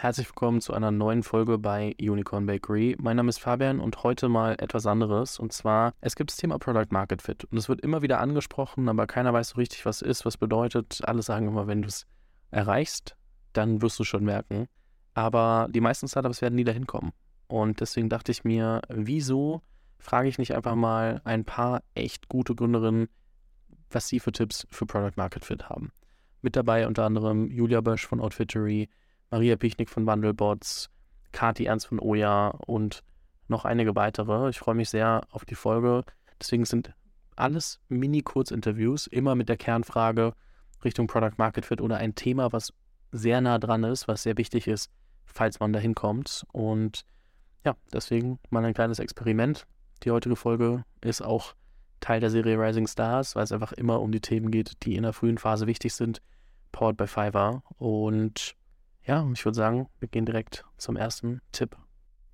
Herzlich willkommen zu einer neuen Folge bei Unicorn Bakery. Mein Name ist Fabian und heute mal etwas anderes. Und zwar, es gibt das Thema Product Market Fit. Und es wird immer wieder angesprochen, aber keiner weiß so richtig, was ist, was bedeutet. Alle sagen immer, wenn du es erreichst, dann wirst du schon merken. Aber die meisten Startups werden nie dahin kommen. Und deswegen dachte ich mir, wieso frage ich nicht einfach mal ein paar echt gute Gründerinnen, was sie für Tipps für Product Market Fit haben. Mit dabei unter anderem Julia Bösch von Outfittery, Maria Pichnik von Bundlebots, Kati Ernst von Oja und noch einige weitere. Ich freue mich sehr auf die Folge. Deswegen sind alles Mini-Kurzinterviews, immer mit der Kernfrage Richtung Product Market Fit oder ein Thema, was sehr nah dran ist, was sehr wichtig ist, falls man da hinkommt. Und ja, deswegen mal ein kleines Experiment. Die heutige Folge ist auch Teil der Serie Rising Stars, weil es einfach immer um die Themen geht, die in der frühen Phase wichtig sind, powered by Fiverr. Und ja, ich würde sagen, wir gehen direkt zum ersten Tipp.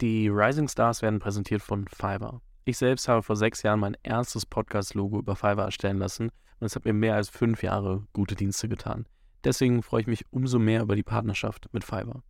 Die Rising Stars werden präsentiert von Fiverr. Ich selbst habe vor sechs Jahren mein erstes Podcast-Logo über Fiverr erstellen lassen und es hat mir mehr als fünf Jahre gute Dienste getan. Deswegen freue ich mich umso mehr über die Partnerschaft mit Fiverr.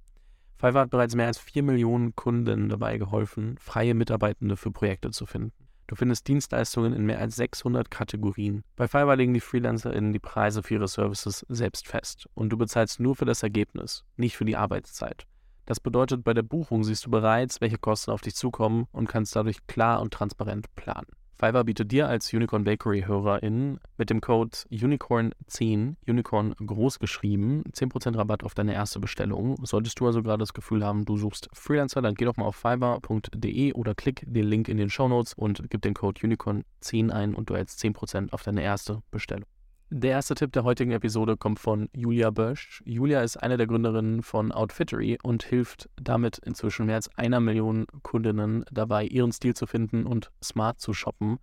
Fiverr hat bereits mehr als vier Millionen Kunden dabei geholfen, freie Mitarbeitende für Projekte zu finden. Du findest Dienstleistungen in mehr als 600 Kategorien. Bei Fiverr legen die FreelancerInnen die Preise für ihre Services selbst fest und du bezahlst nur für das Ergebnis, nicht für die Arbeitszeit. Das bedeutet, bei der Buchung siehst du bereits, welche Kosten auf dich zukommen und kannst dadurch klar und transparent planen. Fiverr bietet dir als Unicorn Bakery HörerIn mit dem Code Unicorn10, Unicorn groß geschrieben, 10% Rabatt auf deine erste Bestellung. Solltest du also gerade das Gefühl haben, du suchst Freelancer, dann geh doch mal auf fiverr.de oder klick den Link in den Show Notes und gib den Code Unicorn10 ein und du erhältst 10% auf deine erste Bestellung. Der erste Tipp der heutigen Episode kommt von Julia Bösch. Julia ist eine der Gründerinnen von Outfittery und hilft damit inzwischen mehr als einer Million Kundinnen dabei, ihren Stil zu finden und smart zu shoppen.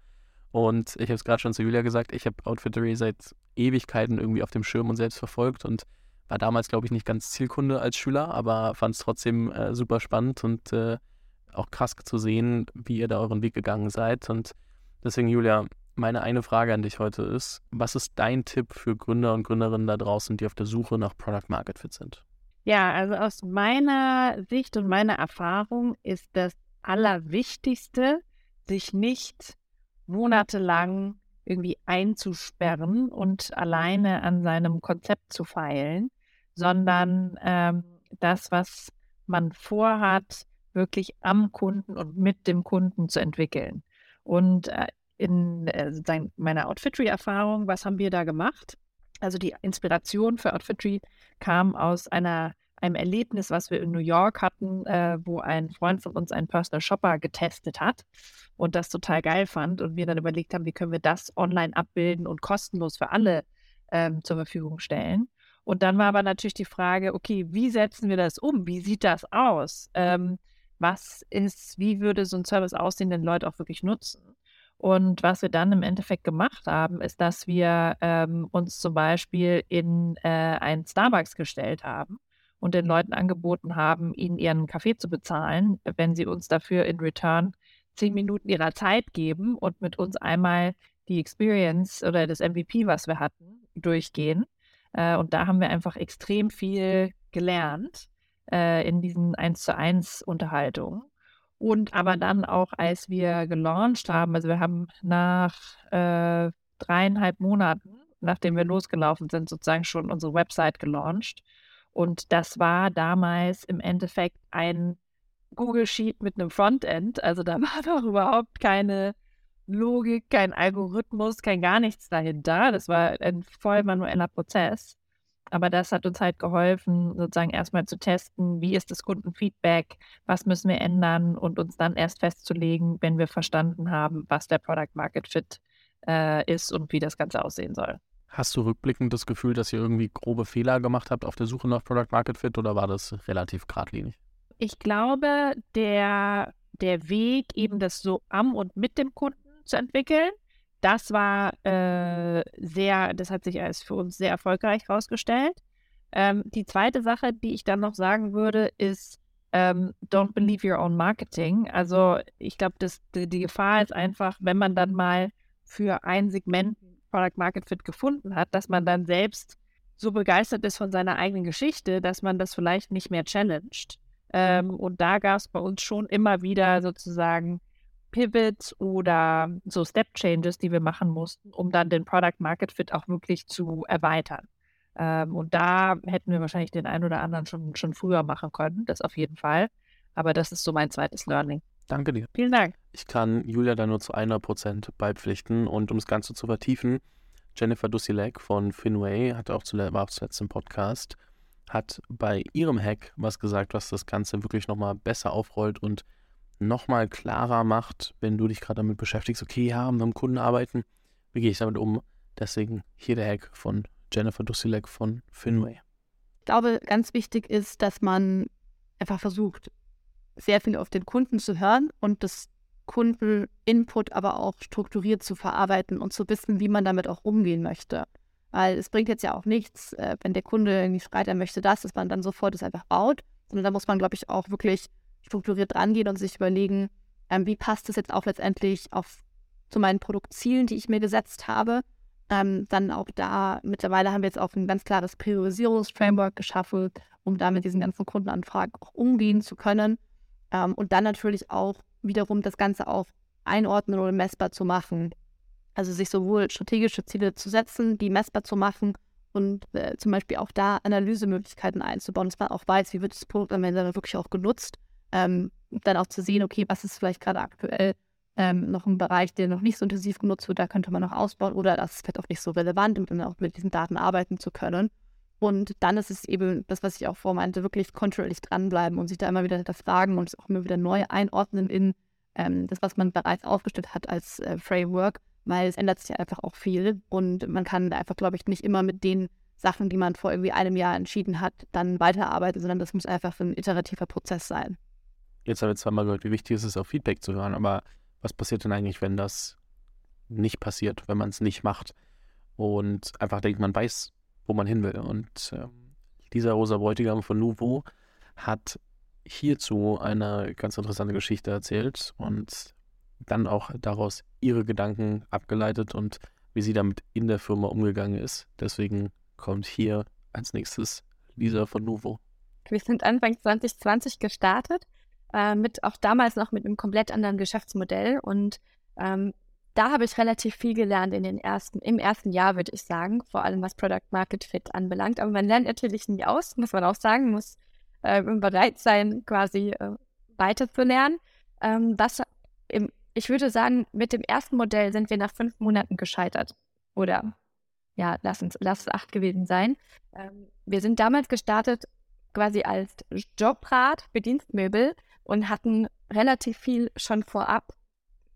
Und ich habe es gerade schon zu Julia gesagt, ich habe Outfittery seit Ewigkeiten irgendwie auf dem Schirm und selbst verfolgt und war damals, glaube ich, nicht ganz Zielkunde als Schüler, aber fand es trotzdem äh, super spannend und äh, auch krass zu sehen, wie ihr da euren Weg gegangen seid. Und deswegen, Julia, meine eine Frage an dich heute ist, was ist dein Tipp für Gründer und Gründerinnen da draußen, die auf der Suche nach Product Market Fit sind? Ja, also aus meiner Sicht und meiner Erfahrung ist das Allerwichtigste, sich nicht monatelang irgendwie einzusperren und alleine an seinem Konzept zu feilen, sondern ähm, das, was man vorhat, wirklich am Kunden und mit dem Kunden zu entwickeln. Und äh, in äh, meiner Outfitry-Erfahrung, was haben wir da gemacht? Also die Inspiration für Outfitry kam aus einer, einem Erlebnis, was wir in New York hatten, äh, wo ein Freund von uns einen Personal Shopper getestet hat und das total geil fand und wir dann überlegt haben, wie können wir das online abbilden und kostenlos für alle ähm, zur Verfügung stellen. Und dann war aber natürlich die Frage, okay, wie setzen wir das um? Wie sieht das aus? Ähm, was ist, wie würde so ein Service aussehen, den Leute auch wirklich nutzen? Und was wir dann im Endeffekt gemacht haben, ist, dass wir ähm, uns zum Beispiel in äh, einen Starbucks gestellt haben und den Leuten angeboten haben, ihnen ihren Kaffee zu bezahlen, wenn sie uns dafür in Return zehn Minuten ihrer Zeit geben und mit uns einmal die Experience oder das MVP, was wir hatten, durchgehen. Äh, und da haben wir einfach extrem viel gelernt äh, in diesen 1 zu 1 Unterhaltungen. Und aber dann auch, als wir gelauncht haben, also wir haben nach äh, dreieinhalb Monaten, nachdem wir losgelaufen sind, sozusagen schon unsere Website gelauncht. Und das war damals im Endeffekt ein Google Sheet mit einem Frontend. Also da war doch überhaupt keine Logik, kein Algorithmus, kein gar nichts dahinter. Das war ein voll manueller Prozess. Aber das hat uns halt geholfen, sozusagen erstmal zu testen, wie ist das Kundenfeedback, was müssen wir ändern und uns dann erst festzulegen, wenn wir verstanden haben, was der Product Market Fit äh, ist und wie das Ganze aussehen soll. Hast du rückblickend das Gefühl, dass ihr irgendwie grobe Fehler gemacht habt auf der Suche nach Product Market Fit oder war das relativ geradlinig? Ich glaube, der, der Weg, eben das so am und mit dem Kunden zu entwickeln, das war äh, sehr, das hat sich als für uns sehr erfolgreich herausgestellt. Ähm, die zweite Sache, die ich dann noch sagen würde, ist, ähm, don't believe your own marketing. Also ich glaube, die, die Gefahr ist einfach, wenn man dann mal für ein Segment Product Market Fit gefunden hat, dass man dann selbst so begeistert ist von seiner eigenen Geschichte, dass man das vielleicht nicht mehr challenged. Ähm, und da gab es bei uns schon immer wieder sozusagen Pivots oder so Step Changes, die wir machen mussten, um dann den Product Market Fit auch wirklich zu erweitern. Ähm, und da hätten wir wahrscheinlich den einen oder anderen schon, schon früher machen können, das auf jeden Fall. Aber das ist so mein zweites Learning. Danke dir. Vielen Dank. Ich kann Julia da nur zu 100% beipflichten und um das Ganze zu vertiefen, Jennifer Dusilek von Finway hat auch zuletzt, war auch zuletzt im Podcast, hat bei ihrem Hack was gesagt, was das Ganze wirklich nochmal besser aufrollt und nochmal klarer macht, wenn du dich gerade damit beschäftigst, okay, ja, mit einem Kunden arbeiten, wie gehe ich damit um? Deswegen hier der Hack von Jennifer Dusilek von Finway. Ich glaube, ganz wichtig ist, dass man einfach versucht, sehr viel auf den Kunden zu hören und das Kundeninput aber auch strukturiert zu verarbeiten und zu wissen, wie man damit auch umgehen möchte. Weil es bringt jetzt ja auch nichts, äh, wenn der Kunde irgendwie schreit, er möchte das, dass man dann sofort es einfach baut, sondern da muss man, glaube ich, auch wirklich strukturiert rangehen und sich überlegen, ähm, wie passt es jetzt auch letztendlich auf, zu meinen Produktzielen, die ich mir gesetzt habe. Ähm, dann auch da, mittlerweile haben wir jetzt auch ein ganz klares Priorisierungsframework geschaffen, um da mit diesen ganzen Kundenanfragen auch umgehen zu können. Ähm, und dann natürlich auch wiederum das Ganze auch einordnen oder messbar zu machen. Also sich sowohl strategische Ziele zu setzen, die messbar zu machen und äh, zum Beispiel auch da Analysemöglichkeiten einzubauen, dass man auch weiß, wie wird das Produkt am Ende wirklich auch genutzt. Ähm, dann auch zu sehen, okay, was ist vielleicht gerade aktuell ähm, noch ein Bereich, der noch nicht so intensiv genutzt wird, da könnte man noch ausbauen oder das ist vielleicht auch nicht so relevant, um dann auch mit diesen Daten arbeiten zu können. Und dann ist es eben das, was ich auch vormeinte, wirklich kontinuierlich dranbleiben und sich da immer wieder hinterfragen und es auch immer wieder neu einordnen in ähm, das, was man bereits aufgestellt hat als äh, Framework, weil es ändert sich ja einfach auch viel und man kann einfach, glaube ich, nicht immer mit den Sachen, die man vor irgendwie einem Jahr entschieden hat, dann weiterarbeiten, sondern das muss einfach ein iterativer Prozess sein. Jetzt haben wir zweimal gehört, wie wichtig es ist, auf Feedback zu hören, aber was passiert denn eigentlich, wenn das nicht passiert, wenn man es nicht macht und einfach denkt, man weiß, wo man hin will. Und äh, dieser Rosa Bräutigam von Nouveau hat hierzu eine ganz interessante Geschichte erzählt und dann auch daraus ihre Gedanken abgeleitet und wie sie damit in der Firma umgegangen ist. Deswegen kommt hier als nächstes Lisa von Nouveau. Wir sind Anfang 2020 gestartet, äh, mit auch damals noch mit einem komplett anderen Geschäftsmodell und ähm, da habe ich relativ viel gelernt in den ersten, im ersten Jahr, würde ich sagen, vor allem was Product Market Fit anbelangt. Aber man lernt natürlich nie aus, muss man auch sagen, muss äh, bereit sein, quasi äh, weiterzulernen. Ähm, was im, ich würde sagen, mit dem ersten Modell sind wir nach fünf Monaten gescheitert. Oder ja, lass uns, lass es acht gewesen sein. Ähm, wir sind damals gestartet quasi als Jobrat für Dienstmöbel und hatten relativ viel schon vorab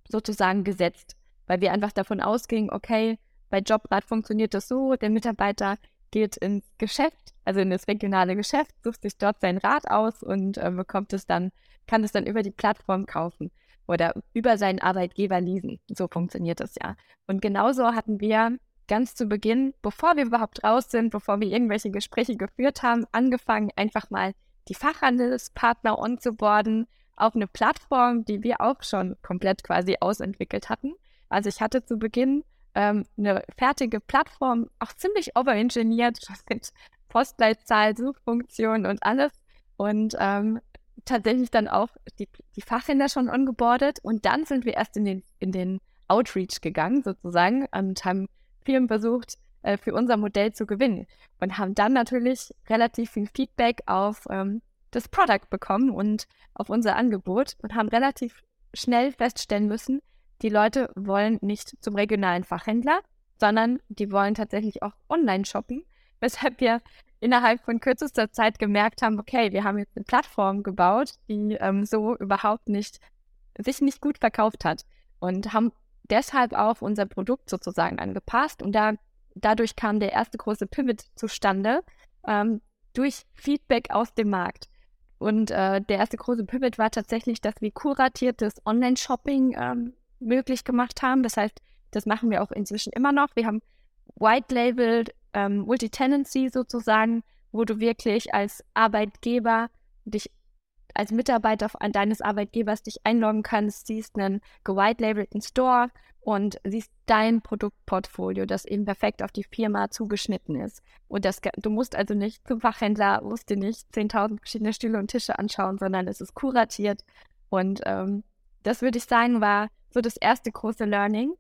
sozusagen gesetzt weil wir einfach davon ausgingen, okay, bei Jobrad funktioniert das so, der Mitarbeiter geht ins Geschäft, also in das regionale Geschäft, sucht sich dort sein Rad aus und äh, bekommt es dann, kann es dann über die Plattform kaufen oder über seinen Arbeitgeber leasen. So funktioniert das ja. Und genauso hatten wir ganz zu Beginn, bevor wir überhaupt raus sind, bevor wir irgendwelche Gespräche geführt haben, angefangen, einfach mal die Fachhandelspartner onzuboarden auf eine Plattform, die wir auch schon komplett quasi ausentwickelt hatten also ich hatte zu Beginn ähm, eine fertige Plattform, auch ziemlich overengineert, mit Postleitzahl, Suchfunktion und alles. Und ähm, tatsächlich dann auch die, die Fachhändler schon ongeboardet. Und dann sind wir erst in den, in den Outreach gegangen, sozusagen, und haben Firmen versucht, äh, für unser Modell zu gewinnen. Und haben dann natürlich relativ viel Feedback auf ähm, das Product bekommen und auf unser Angebot und haben relativ schnell feststellen müssen, die Leute wollen nicht zum regionalen Fachhändler, sondern die wollen tatsächlich auch online shoppen, weshalb wir innerhalb von kürzester Zeit gemerkt haben, okay, wir haben jetzt eine Plattform gebaut, die ähm, so überhaupt nicht, sich nicht gut verkauft hat und haben deshalb auch unser Produkt sozusagen angepasst und da, dadurch kam der erste große Pivot zustande ähm, durch Feedback aus dem Markt. Und äh, der erste große Pivot war tatsächlich, dass wir kuratiertes Online-Shopping ähm, möglich gemacht haben. Das heißt, das machen wir auch inzwischen immer noch. Wir haben White Label ähm, Multi-Tenancy sozusagen, wo du wirklich als Arbeitgeber dich als Mitarbeiter deines Arbeitgebers dich einloggen kannst, siehst einen gewitelabelten Store und siehst dein Produktportfolio, das eben perfekt auf die Firma zugeschnitten ist. Und das, du musst also nicht zum Fachhändler, musst dir nicht 10.000 verschiedene Stühle und Tische anschauen, sondern es ist kuratiert. Und ähm, das würde ich sagen, war so das erste große Learning.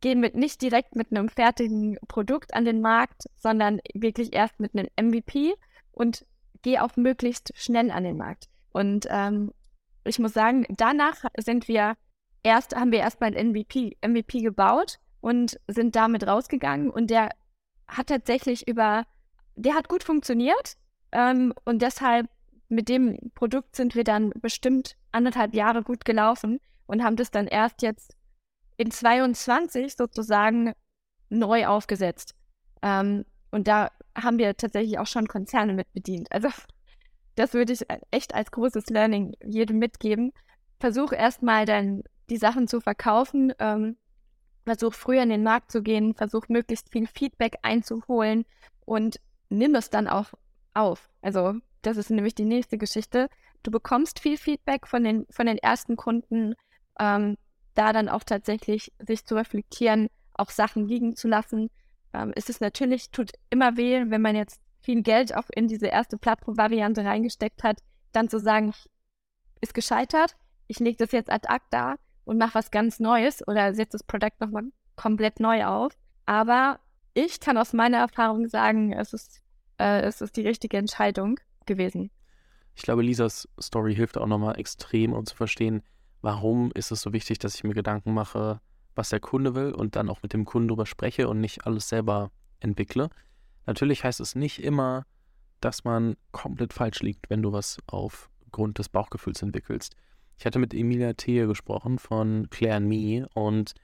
Gehen mit nicht direkt mit einem fertigen Produkt an den Markt, sondern wirklich erst mit einem MVP und geh auch möglichst schnell an den Markt. Und ähm, ich muss sagen, danach sind wir erst, haben wir erstmal ein MVP, MVP gebaut und sind damit rausgegangen und der hat tatsächlich über, der hat gut funktioniert ähm, und deshalb mit dem Produkt sind wir dann bestimmt anderthalb Jahre gut gelaufen und haben das dann erst jetzt in 22 sozusagen neu aufgesetzt. Ähm, und da haben wir tatsächlich auch schon Konzerne mit bedient. Also das würde ich echt als großes Learning jedem mitgeben. Versuch erstmal dann die Sachen zu verkaufen. Ähm, versuch früher in den Markt zu gehen, versuch möglichst viel Feedback einzuholen und nimm es dann auch auf. Also das ist nämlich die nächste Geschichte. Du bekommst viel Feedback von den, von den ersten Kunden, ähm, da dann auch tatsächlich sich zu reflektieren, auch Sachen liegen zu lassen. Ähm, ist es natürlich, tut immer weh, wenn man jetzt viel Geld auch in diese erste Plattform-Variante reingesteckt hat, dann zu sagen, ist gescheitert, ich lege das jetzt ad acta und mache was ganz Neues oder setze das Produkt nochmal komplett neu auf. Aber ich kann aus meiner Erfahrung sagen, es ist, äh, es ist die richtige Entscheidung gewesen. Ich glaube, Lisas Story hilft auch nochmal extrem, um zu verstehen, warum ist es so wichtig, dass ich mir Gedanken mache, was der Kunde will und dann auch mit dem Kunden darüber spreche und nicht alles selber entwickle. Natürlich heißt es nicht immer, dass man komplett falsch liegt, wenn du was aufgrund des Bauchgefühls entwickelst. Ich hatte mit Emilia Thehe gesprochen von Claire Me und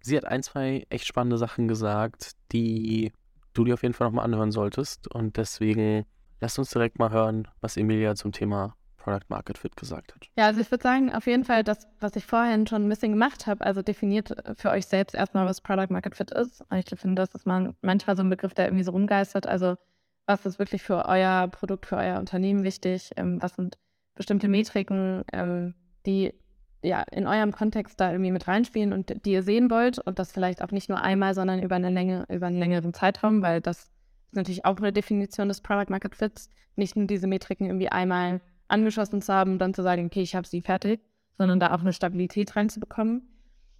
sie hat ein, zwei echt spannende Sachen gesagt, die du dir auf jeden Fall nochmal anhören solltest. Und deswegen lass uns direkt mal hören, was Emilia zum Thema Product Market Fit gesagt hat. Ja, also ich würde sagen, auf jeden Fall das, was ich vorhin schon ein bisschen gemacht habe, also definiert für euch selbst erstmal, was Product Market Fit ist. Und ich finde, das ist man manchmal so ein Begriff, der irgendwie so rumgeistert. Also was ist wirklich für euer Produkt, für euer Unternehmen wichtig? Ähm, was sind bestimmte Metriken, ähm, die ja in eurem Kontext da irgendwie mit reinspielen und die ihr sehen wollt und das vielleicht auch nicht nur einmal, sondern über eine Länge, über einen längeren Zeitraum, weil das ist natürlich auch eine Definition des Product Market Fits, nicht nur diese Metriken irgendwie einmal angeschossen zu haben dann zu sagen, okay, ich habe sie fertig, sondern da auch eine Stabilität reinzubekommen.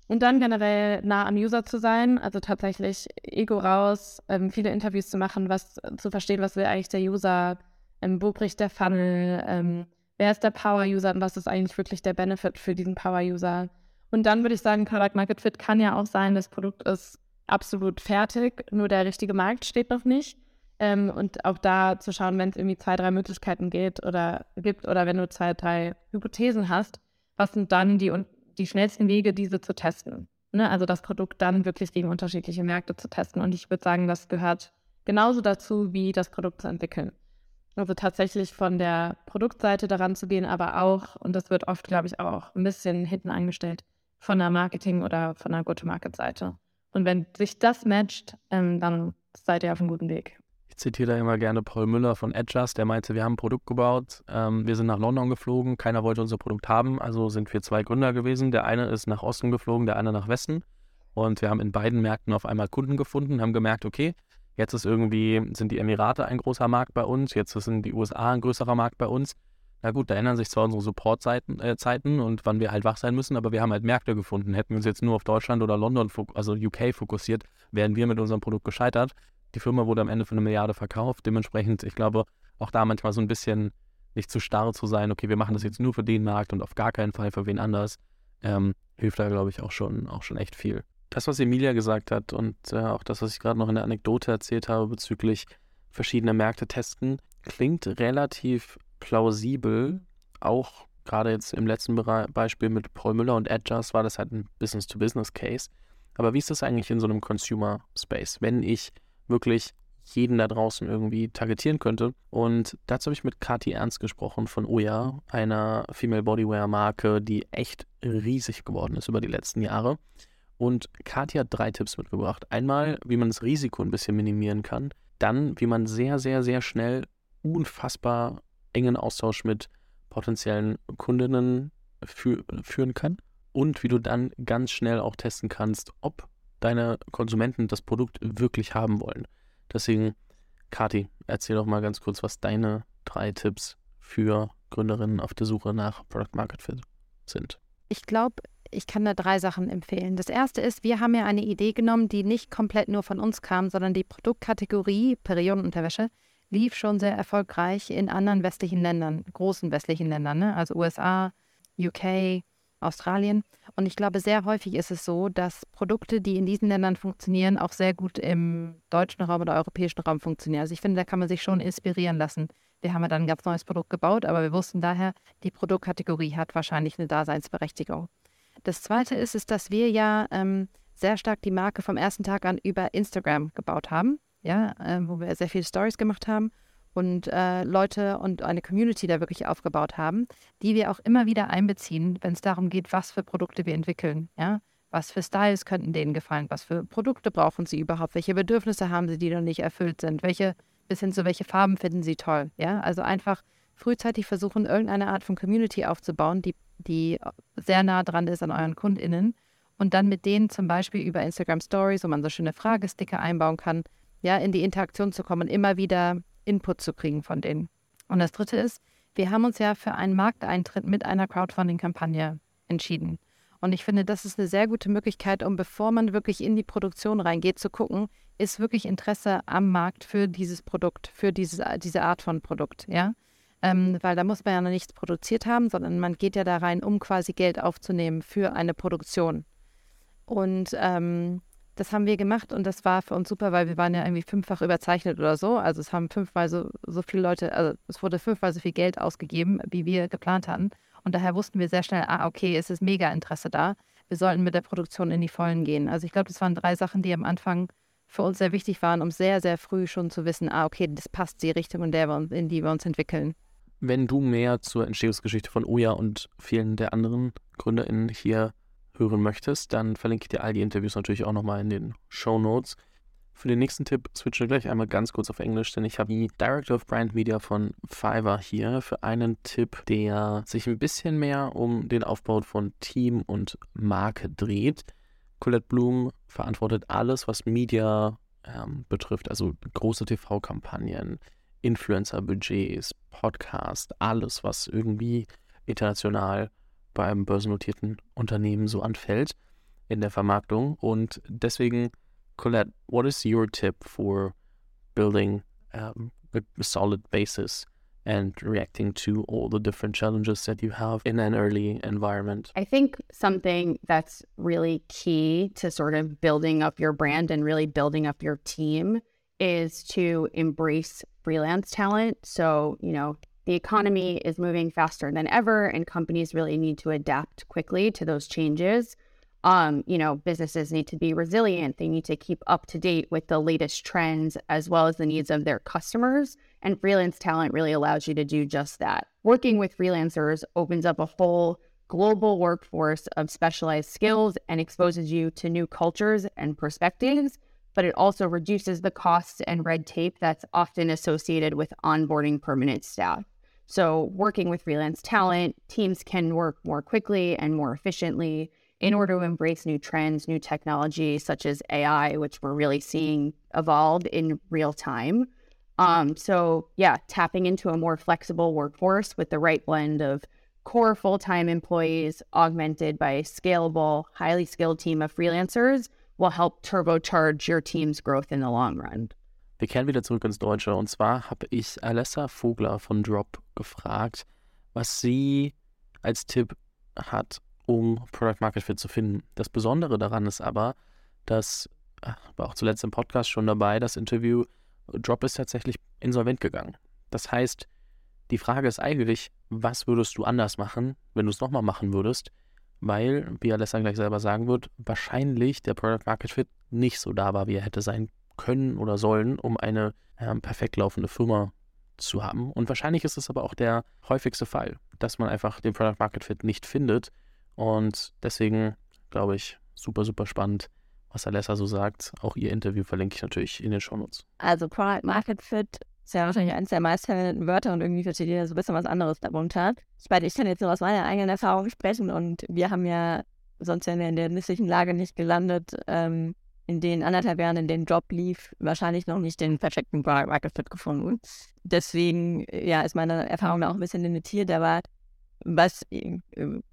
Und dann generell nah am User zu sein, also tatsächlich Ego raus, ähm, viele Interviews zu machen, was zu verstehen, was will eigentlich der User, ähm, wo bricht der Funnel, ähm, wer ist der Power-User und was ist eigentlich wirklich der Benefit für diesen Power-User. Und dann würde ich sagen, Product Market Fit kann ja auch sein, das Produkt ist absolut fertig, nur der richtige Markt steht noch nicht. Ähm, und auch da zu schauen, wenn es irgendwie zwei, drei Möglichkeiten geht oder gibt oder wenn du zwei, drei Hypothesen hast, was sind dann die, die schnellsten Wege, diese zu testen? Ne? Also das Produkt dann wirklich gegen unterschiedliche Märkte zu testen. Und ich würde sagen, das gehört genauso dazu, wie das Produkt zu entwickeln. Also tatsächlich von der Produktseite daran zu gehen, aber auch, und das wird oft, glaube ich, auch ein bisschen hinten angestellt, von der Marketing- oder von der Go-to-Market-Seite. Und wenn sich das matcht, ähm, dann seid ihr auf einem guten Weg. Ich zitiere da immer gerne Paul Müller von Adjust, der meinte, wir haben ein Produkt gebaut, ähm, wir sind nach London geflogen, keiner wollte unser Produkt haben, also sind wir zwei Gründer gewesen. Der eine ist nach Osten geflogen, der eine nach Westen. Und wir haben in beiden Märkten auf einmal Kunden gefunden, haben gemerkt, okay, Jetzt ist irgendwie, sind die Emirate ein großer Markt bei uns, jetzt sind die USA ein größerer Markt bei uns. Na gut, da ändern sich zwar unsere Supportzeiten äh, Zeiten und wann wir halt wach sein müssen, aber wir haben halt Märkte gefunden. Hätten wir uns jetzt nur auf Deutschland oder London, also UK fokussiert, wären wir mit unserem Produkt gescheitert. Die Firma wurde am Ende für eine Milliarde verkauft. Dementsprechend, ich glaube, auch da manchmal so ein bisschen nicht zu starr zu sein, okay, wir machen das jetzt nur für den Markt und auf gar keinen Fall für wen anders, ähm, hilft da, glaube ich, auch schon, auch schon echt viel das, was Emilia gesagt hat und äh, auch das, was ich gerade noch in der Anekdote erzählt habe bezüglich verschiedener Märkte testen, klingt relativ plausibel. Auch gerade jetzt im letzten Be Beispiel mit Paul Müller und Adjust war das halt ein Business-to-Business-Case. Aber wie ist das eigentlich in so einem Consumer-Space, wenn ich wirklich jeden da draußen irgendwie targetieren könnte? Und dazu habe ich mit Kati Ernst gesprochen von Oya, einer Female Bodywear-Marke, die echt riesig geworden ist über die letzten Jahre. Und Kathi hat drei Tipps mitgebracht. Einmal, wie man das Risiko ein bisschen minimieren kann. Dann, wie man sehr, sehr, sehr schnell unfassbar engen Austausch mit potenziellen Kundinnen fü führen kann und wie du dann ganz schnell auch testen kannst, ob deine Konsumenten das Produkt wirklich haben wollen. Deswegen, Kati, erzähl doch mal ganz kurz, was deine drei Tipps für Gründerinnen auf der Suche nach Product Market Fit sind. Ich glaube, ich kann da drei Sachen empfehlen. Das erste ist, wir haben ja eine Idee genommen, die nicht komplett nur von uns kam, sondern die Produktkategorie Periodenunterwäsche lief schon sehr erfolgreich in anderen westlichen Ländern, großen westlichen Ländern, ne? also USA, UK, Australien. Und ich glaube, sehr häufig ist es so, dass Produkte, die in diesen Ländern funktionieren, auch sehr gut im deutschen Raum oder europäischen Raum funktionieren. Also ich finde, da kann man sich schon inspirieren lassen. Wir haben ja dann ein ganz neues Produkt gebaut, aber wir wussten daher, die Produktkategorie hat wahrscheinlich eine Daseinsberechtigung. Das Zweite ist, ist dass wir ja ähm, sehr stark die Marke vom ersten Tag an über Instagram gebaut haben, ja, äh, wo wir sehr viele Stories gemacht haben und äh, Leute und eine Community da wirklich aufgebaut haben, die wir auch immer wieder einbeziehen, wenn es darum geht, was für Produkte wir entwickeln, ja. Was für Styles könnten denen gefallen? Was für Produkte brauchen sie überhaupt? Welche Bedürfnisse haben sie, die noch nicht erfüllt sind? Welche, bis hin zu welche Farben finden sie toll? Ja, also einfach frühzeitig versuchen, irgendeine Art von Community aufzubauen, die die sehr nah dran ist an euren KundInnen und dann mit denen zum Beispiel über Instagram Stories, wo man so schöne Fragesticker einbauen kann, ja, in die Interaktion zu kommen, immer wieder Input zu kriegen von denen. Und das dritte ist, wir haben uns ja für einen Markteintritt mit einer Crowdfunding-Kampagne entschieden. Und ich finde, das ist eine sehr gute Möglichkeit, um bevor man wirklich in die Produktion reingeht, zu gucken, ist wirklich Interesse am Markt für dieses Produkt, für dieses, diese Art von Produkt, ja ähm, weil da muss man ja noch nichts produziert haben, sondern man geht ja da rein, um quasi Geld aufzunehmen für eine Produktion. Und ähm, das haben wir gemacht und das war für uns super, weil wir waren ja irgendwie fünffach überzeichnet oder so. Also es haben fünfmal so, so viele Leute, also es wurde fünfmal so viel Geld ausgegeben, wie wir geplant hatten. Und daher wussten wir sehr schnell, ah, okay, es ist mega Interesse da. Wir sollten mit der Produktion in die Vollen gehen. Also ich glaube, das waren drei Sachen, die am Anfang für uns sehr wichtig waren, um sehr, sehr früh schon zu wissen, ah, okay, das passt die Richtung, in, der wir in die wir uns entwickeln. Wenn du mehr zur Entstehungsgeschichte von Oja und vielen der anderen GründerInnen hier hören möchtest, dann verlinke ich dir all die Interviews natürlich auch nochmal in den Show Notes. Für den nächsten Tipp switchen wir gleich einmal ganz kurz auf Englisch, denn ich habe die Director of Brand Media von Fiverr hier für einen Tipp, der sich ein bisschen mehr um den Aufbau von Team und Marke dreht. Colette Bloom verantwortet alles, was Media ähm, betrifft, also große TV-Kampagnen, Influencer-Budgets, Podcast, alles, was irgendwie international bei einem börsennotierten Unternehmen so anfällt in der Vermarktung. Und deswegen, Colette, what is your tip for building um, a solid basis and reacting to all the different challenges that you have in an early environment? I think something that's really key to sort of building up your brand and really building up your team is to embrace freelance talent. So, you know, the economy is moving faster than ever, and companies really need to adapt quickly to those changes. Um, you know, businesses need to be resilient. They need to keep up to date with the latest trends as well as the needs of their customers. And freelance talent really allows you to do just that. Working with freelancers opens up a whole global workforce of specialized skills and exposes you to new cultures and perspectives but it also reduces the costs and red tape that's often associated with onboarding permanent staff. So, working with freelance talent, teams can work more quickly and more efficiently in order to embrace new trends, new technology such as AI, which we're really seeing evolve in real time. Um, so, yeah, tapping into a more flexible workforce with the right blend of core full time employees augmented by a scalable, highly skilled team of freelancers will help turbocharge your team's growth in the long run. Wir kehren wieder zurück ins Deutsche. Und zwar habe ich Alessa Vogler von Drop gefragt, was sie als Tipp hat, um Product Market Fit zu finden. Das Besondere daran ist aber, dass, war auch zuletzt im Podcast schon dabei, das Interview, Drop ist tatsächlich insolvent gegangen. Das heißt, die Frage ist eigentlich, was würdest du anders machen, wenn du es nochmal machen würdest? weil, wie Alessa gleich selber sagen wird, wahrscheinlich der Product Market Fit nicht so da war, wie er hätte sein können oder sollen, um eine äh, perfekt laufende Firma zu haben. Und wahrscheinlich ist es aber auch der häufigste Fall, dass man einfach den Product Market Fit nicht findet. Und deswegen glaube ich, super, super spannend, was Alessa so sagt. Auch ihr Interview verlinke ich natürlich in den Shownotes. Also Product Market Fit ist ja wahrscheinlich eines der meistverwendeten Wörter und irgendwie versteht jeder so ein bisschen was anderes darunter. Ich meine, ich kann jetzt nur aus meiner eigenen Erfahrung sprechen und wir haben ja sonst wären wir in der misslichen Lage nicht gelandet, ähm, in den anderthalb Jahren, in denen Job lief, wahrscheinlich noch nicht den perfekten Market Fit gefunden. Deswegen, ja, ist meine Erfahrung da auch ein bisschen limitiert, aber was, äh,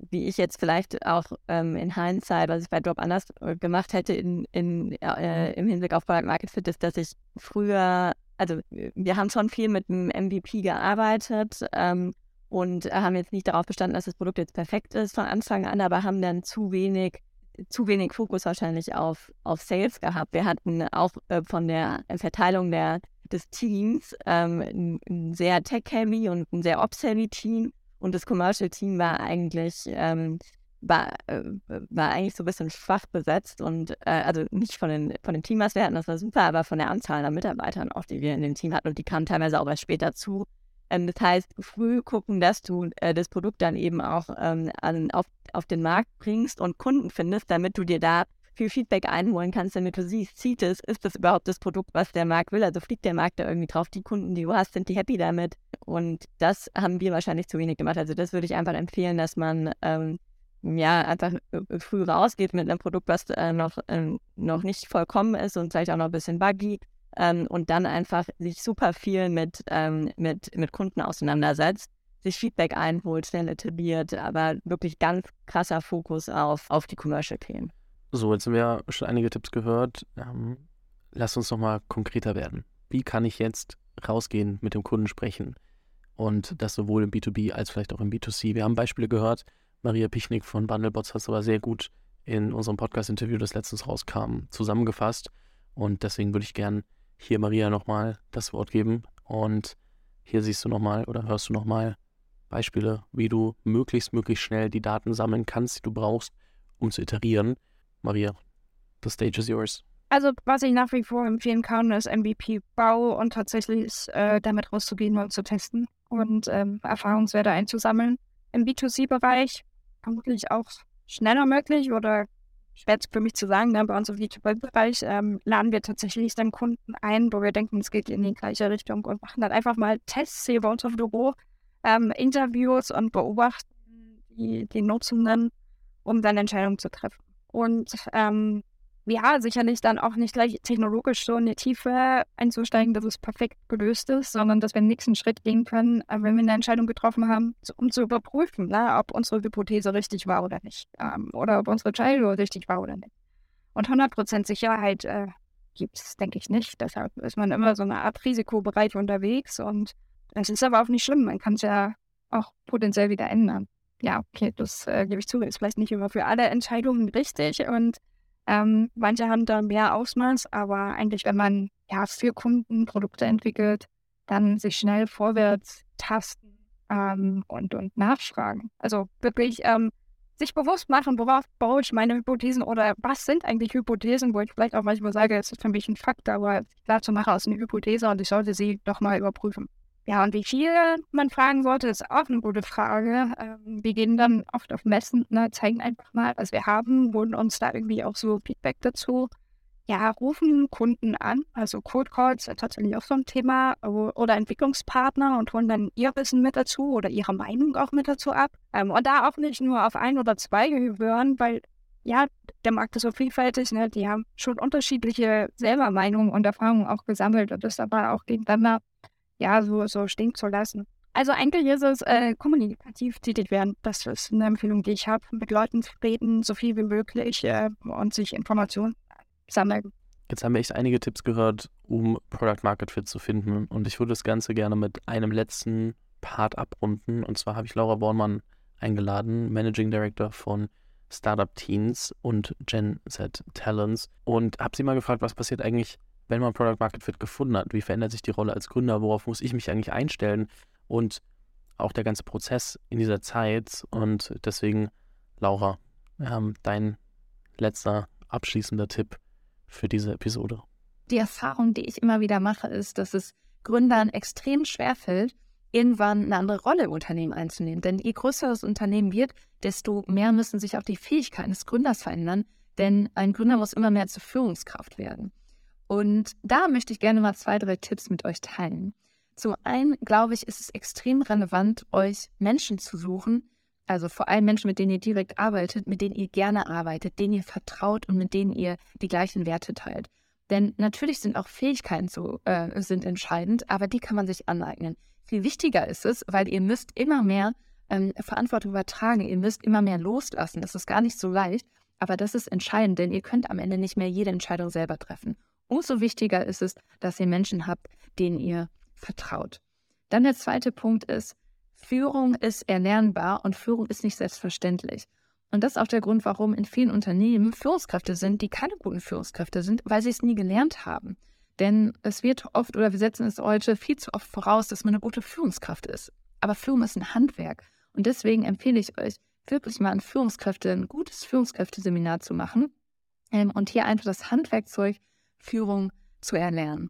wie ich jetzt vielleicht auch ähm, in Hindsight, was ich bei Job anders äh, gemacht hätte in, in, äh, im Hinblick auf Product Market Fit, ist, dass ich früher, also wir haben schon viel mit dem MVP gearbeitet ähm, und haben jetzt nicht darauf bestanden, dass das Produkt jetzt perfekt ist von Anfang an, aber haben dann zu wenig zu wenig Fokus wahrscheinlich auf, auf Sales gehabt. Wir hatten auch äh, von der Verteilung der, des Teams ähm, ein, sehr tech-heavy und ein sehr ops-heavy Team. Und das Commercial-Team war eigentlich, ähm, war, äh, war eigentlich so ein bisschen schwach besetzt. Und äh, also nicht von den, von den Teammaßwerten, das war super, aber von der Anzahl der Mitarbeitern auch, die wir in dem Team hatten. Und die kamen teilweise auch erst später zu. Ähm, das heißt, früh gucken, dass du äh, das Produkt dann eben auch ähm, an, auf, auf den Markt bringst und Kunden findest, damit du dir da viel Feedback einholen kannst, damit du siehst, zieht es, ist das überhaupt das Produkt, was der Markt will? Also fliegt der Markt da irgendwie drauf? Die Kunden, die du hast, sind die happy damit? Und das haben wir wahrscheinlich zu wenig gemacht. Also das würde ich einfach empfehlen, dass man ähm, ja einfach äh, früh rausgeht mit einem Produkt, was äh, noch, äh, noch nicht vollkommen ist und vielleicht auch noch ein bisschen buggy ähm, und dann einfach sich super viel mit, ähm, mit, mit Kunden auseinandersetzt, sich Feedback einholt, schnell etabliert, aber wirklich ganz krasser Fokus auf, auf die Commercial-Themen. So, jetzt haben wir schon einige Tipps gehört. Ähm, lass uns nochmal konkreter werden. Wie kann ich jetzt rausgehen, mit dem Kunden sprechen? Und das sowohl im B2B als vielleicht auch im B2C. Wir haben Beispiele gehört. Maria Pichnik von Bundlebots hat es aber sehr gut in unserem Podcast-Interview, das letztens rauskam, zusammengefasst. Und deswegen würde ich gerne hier Maria nochmal das Wort geben. Und hier siehst du nochmal oder hörst du nochmal Beispiele, wie du möglichst, möglichst schnell die Daten sammeln kannst, die du brauchst, um zu iterieren. Maria, the stage is yours. Also, was ich nach wie vor empfehlen kann, ist MVP-Bau und tatsächlich äh, damit rauszugehen und zu testen und ähm, Erfahrungswerte einzusammeln. Im B2C-Bereich vermutlich auch schneller möglich oder schwer für mich zu sagen, ne, bei uns im B2B-Bereich ähm, laden wir tatsächlich dann Kunden ein, wo wir denken, es geht in die gleiche Richtung und machen dann einfach mal Tests hier bei uns im Büro, ähm, Interviews und beobachten die, die Nutzenden, um dann Entscheidungen zu treffen. Und ähm, ja, sicherlich dann auch nicht gleich technologisch so in die Tiefe einzusteigen, dass es perfekt gelöst ist, sondern dass wir den nächsten Schritt gehen können, äh, wenn wir eine Entscheidung getroffen haben, um zu überprüfen, ne, ob unsere Hypothese richtig war oder nicht. Ähm, oder ob unsere Entscheidung richtig war oder nicht. Und 100% Sicherheit äh, gibt es, denke ich, nicht. Deshalb ist man immer so eine Art Risikobereich unterwegs und das ist aber auch nicht schlimm. Man kann es ja auch potenziell wieder ändern. Ja, okay, das äh, gebe ich zu. Ist vielleicht nicht immer für alle Entscheidungen richtig und ähm, manche haben da mehr Ausmaß, aber eigentlich, wenn man ja für Kunden Produkte entwickelt, dann sich schnell vorwärts tasten ähm, und, und nachfragen. Also wirklich ähm, sich bewusst machen, worauf baue ich meine Hypothesen oder was sind eigentlich Hypothesen, wo ich vielleicht auch manchmal sage, es ist für mich ein Fakt, aber klar zu machen aus einer Hypothese und ich sollte sie doch mal überprüfen. Ja, und wie viel man fragen sollte, ist auch eine gute Frage. Ähm, wir gehen dann oft auf Messen, ne, zeigen einfach mal, was wir haben, holen uns da irgendwie auch so Feedback dazu. Ja, rufen Kunden an, also Code Calls ist tatsächlich auch so ein Thema, oder Entwicklungspartner und holen dann ihr Wissen mit dazu oder ihre Meinung auch mit dazu ab. Ähm, und da auch nicht nur auf ein oder zwei hören, weil ja, der Markt ist so vielfältig, ne? die haben schon unterschiedliche selber Meinungen und Erfahrungen auch gesammelt und das aber auch gegeneinander ja, so, so stehen zu lassen. Also eigentlich ist es äh, kommunikativ tätig werden. Das ist eine Empfehlung, die ich habe. Mit Leuten reden, so viel wie möglich äh, und sich Informationen sammeln. Jetzt haben wir echt einige Tipps gehört, um Product Market Fit zu finden. Und ich würde das Ganze gerne mit einem letzten Part abrunden. Und zwar habe ich Laura Bornmann eingeladen, Managing Director von Startup Teens und Gen Z Talents. Und habe sie mal gefragt, was passiert eigentlich, wenn man Product Market Fit gefunden hat, wie verändert sich die Rolle als Gründer, worauf muss ich mich eigentlich einstellen und auch der ganze Prozess in dieser Zeit. Und deswegen, Laura, ähm, dein letzter abschließender Tipp für diese Episode. Die Erfahrung, die ich immer wieder mache, ist, dass es Gründern extrem schwerfällt, irgendwann eine andere Rolle im Unternehmen einzunehmen. Denn je größer das Unternehmen wird, desto mehr müssen sich auch die Fähigkeiten des Gründers verändern. Denn ein Gründer muss immer mehr zur Führungskraft werden. Und da möchte ich gerne mal zwei, drei Tipps mit euch teilen. Zum einen, glaube ich, ist es extrem relevant, euch Menschen zu suchen, also vor allem Menschen, mit denen ihr direkt arbeitet, mit denen ihr gerne arbeitet, denen ihr vertraut und mit denen ihr die gleichen Werte teilt. Denn natürlich sind auch Fähigkeiten so, äh, sind entscheidend, aber die kann man sich aneignen. Viel wichtiger ist es, weil ihr müsst immer mehr ähm, Verantwortung übertragen, ihr müsst immer mehr loslassen. Das ist gar nicht so leicht, aber das ist entscheidend, denn ihr könnt am Ende nicht mehr jede Entscheidung selber treffen. Umso wichtiger ist es, dass ihr Menschen habt, denen ihr vertraut. Dann der zweite Punkt ist, Führung ist erlernbar und Führung ist nicht selbstverständlich. Und das ist auch der Grund, warum in vielen Unternehmen Führungskräfte sind, die keine guten Führungskräfte sind, weil sie es nie gelernt haben. Denn es wird oft oder wir setzen es heute viel zu oft voraus, dass man eine gute Führungskraft ist. Aber Führung ist ein Handwerk. Und deswegen empfehle ich euch, wirklich mal ein Führungskräfte, ein gutes Führungskräfteseminar zu machen ähm, und hier einfach das Handwerkzeug Führung zu erlernen.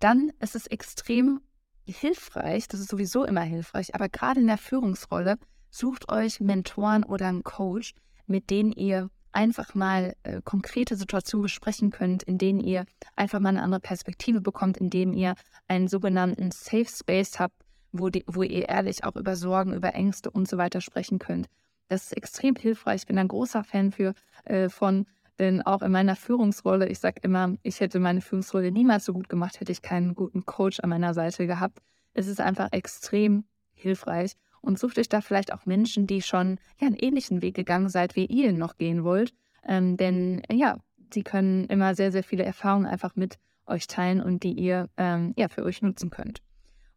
Dann ist es extrem hilfreich, das ist sowieso immer hilfreich, aber gerade in der Führungsrolle sucht euch Mentoren oder einen Coach, mit denen ihr einfach mal äh, konkrete Situationen besprechen könnt, in denen ihr einfach mal eine andere Perspektive bekommt, in dem ihr einen sogenannten Safe Space habt, wo, die, wo ihr ehrlich auch über Sorgen, über Ängste und so weiter sprechen könnt. Das ist extrem hilfreich. Ich bin ein großer Fan für, äh, von, denn auch in meiner Führungsrolle, ich sage immer, ich hätte meine Führungsrolle niemals so gut gemacht, hätte ich keinen guten Coach an meiner Seite gehabt. Es ist einfach extrem hilfreich und sucht euch da vielleicht auch Menschen, die schon ja, einen ähnlichen Weg gegangen seid, wie ihr noch gehen wollt. Ähm, denn ja, sie können immer sehr, sehr viele Erfahrungen einfach mit euch teilen und die ihr ähm, ja, für euch nutzen könnt.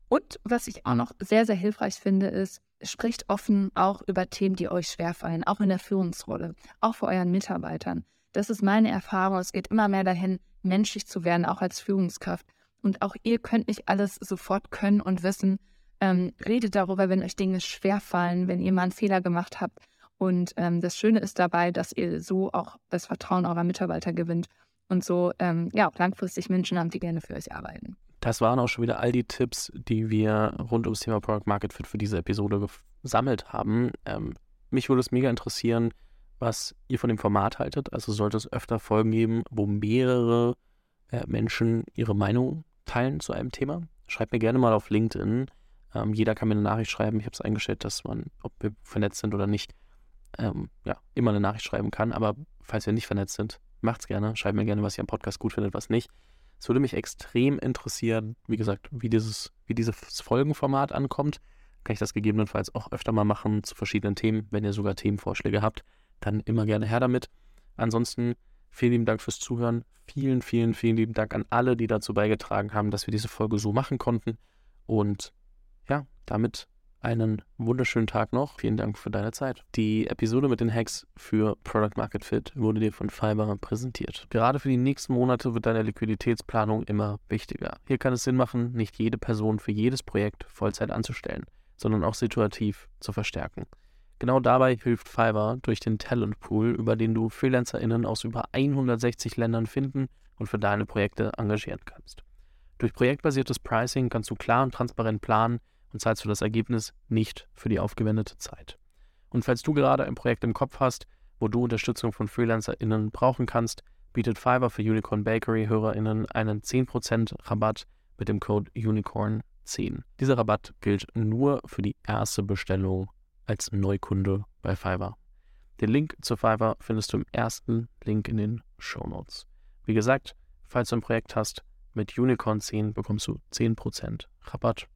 Und was ich auch noch sehr, sehr hilfreich finde, ist, spricht offen auch über Themen, die euch schwerfallen, auch in der Führungsrolle, auch vor euren Mitarbeitern. Das ist meine Erfahrung. Es geht immer mehr dahin, menschlich zu werden, auch als Führungskraft. Und auch ihr könnt nicht alles sofort können und wissen. Ähm, redet darüber, wenn euch Dinge schwerfallen, wenn ihr mal einen Fehler gemacht habt. Und ähm, das Schöne ist dabei, dass ihr so auch das Vertrauen eurer Mitarbeiter gewinnt und so ähm, ja auch langfristig Menschen haben, die gerne für euch arbeiten. Das waren auch schon wieder all die Tipps, die wir rund ums Thema Product Market Fit für diese Episode gesammelt haben. Ähm, mich würde es mega interessieren, was ihr von dem Format haltet. Also sollte es öfter Folgen geben, wo mehrere äh, Menschen ihre Meinung teilen zu einem Thema. Schreibt mir gerne mal auf LinkedIn. Ähm, jeder kann mir eine Nachricht schreiben. Ich habe es eingestellt, dass man, ob wir vernetzt sind oder nicht, ähm, ja, immer eine Nachricht schreiben kann. Aber falls wir nicht vernetzt sind, macht's gerne. Schreibt mir gerne, was ihr am Podcast gut findet, was nicht. Es würde mich extrem interessieren, wie gesagt, wie dieses, wie dieses Folgenformat ankommt. Kann ich das gegebenenfalls auch öfter mal machen zu verschiedenen Themen, wenn ihr sogar Themenvorschläge habt, dann immer gerne her damit. Ansonsten vielen lieben Dank fürs Zuhören. Vielen, vielen, vielen lieben Dank an alle, die dazu beigetragen haben, dass wir diese Folge so machen konnten. Und ja, damit einen wunderschönen Tag noch. Vielen Dank für deine Zeit. Die Episode mit den Hacks für Product Market Fit wurde dir von Fiverr präsentiert. Gerade für die nächsten Monate wird deine Liquiditätsplanung immer wichtiger. Hier kann es Sinn machen, nicht jede Person für jedes Projekt Vollzeit anzustellen, sondern auch situativ zu verstärken. Genau dabei hilft Fiverr durch den Talent Pool, über den du FreelancerInnen aus über 160 Ländern finden und für deine Projekte engagieren kannst. Durch projektbasiertes Pricing kannst du klar und transparent planen, und zahlst du das Ergebnis nicht für die aufgewendete Zeit. Und falls du gerade ein Projekt im Kopf hast, wo du Unterstützung von FreelancerInnen brauchen kannst, bietet Fiverr für Unicorn Bakery HörerInnen einen 10% Rabatt mit dem Code Unicorn10. Dieser Rabatt gilt nur für die erste Bestellung als Neukunde bei Fiverr. Den Link zu Fiverr findest du im ersten Link in den Show Notes. Wie gesagt, falls du ein Projekt hast, mit Unicorn 10 bekommst du 10% Rabatt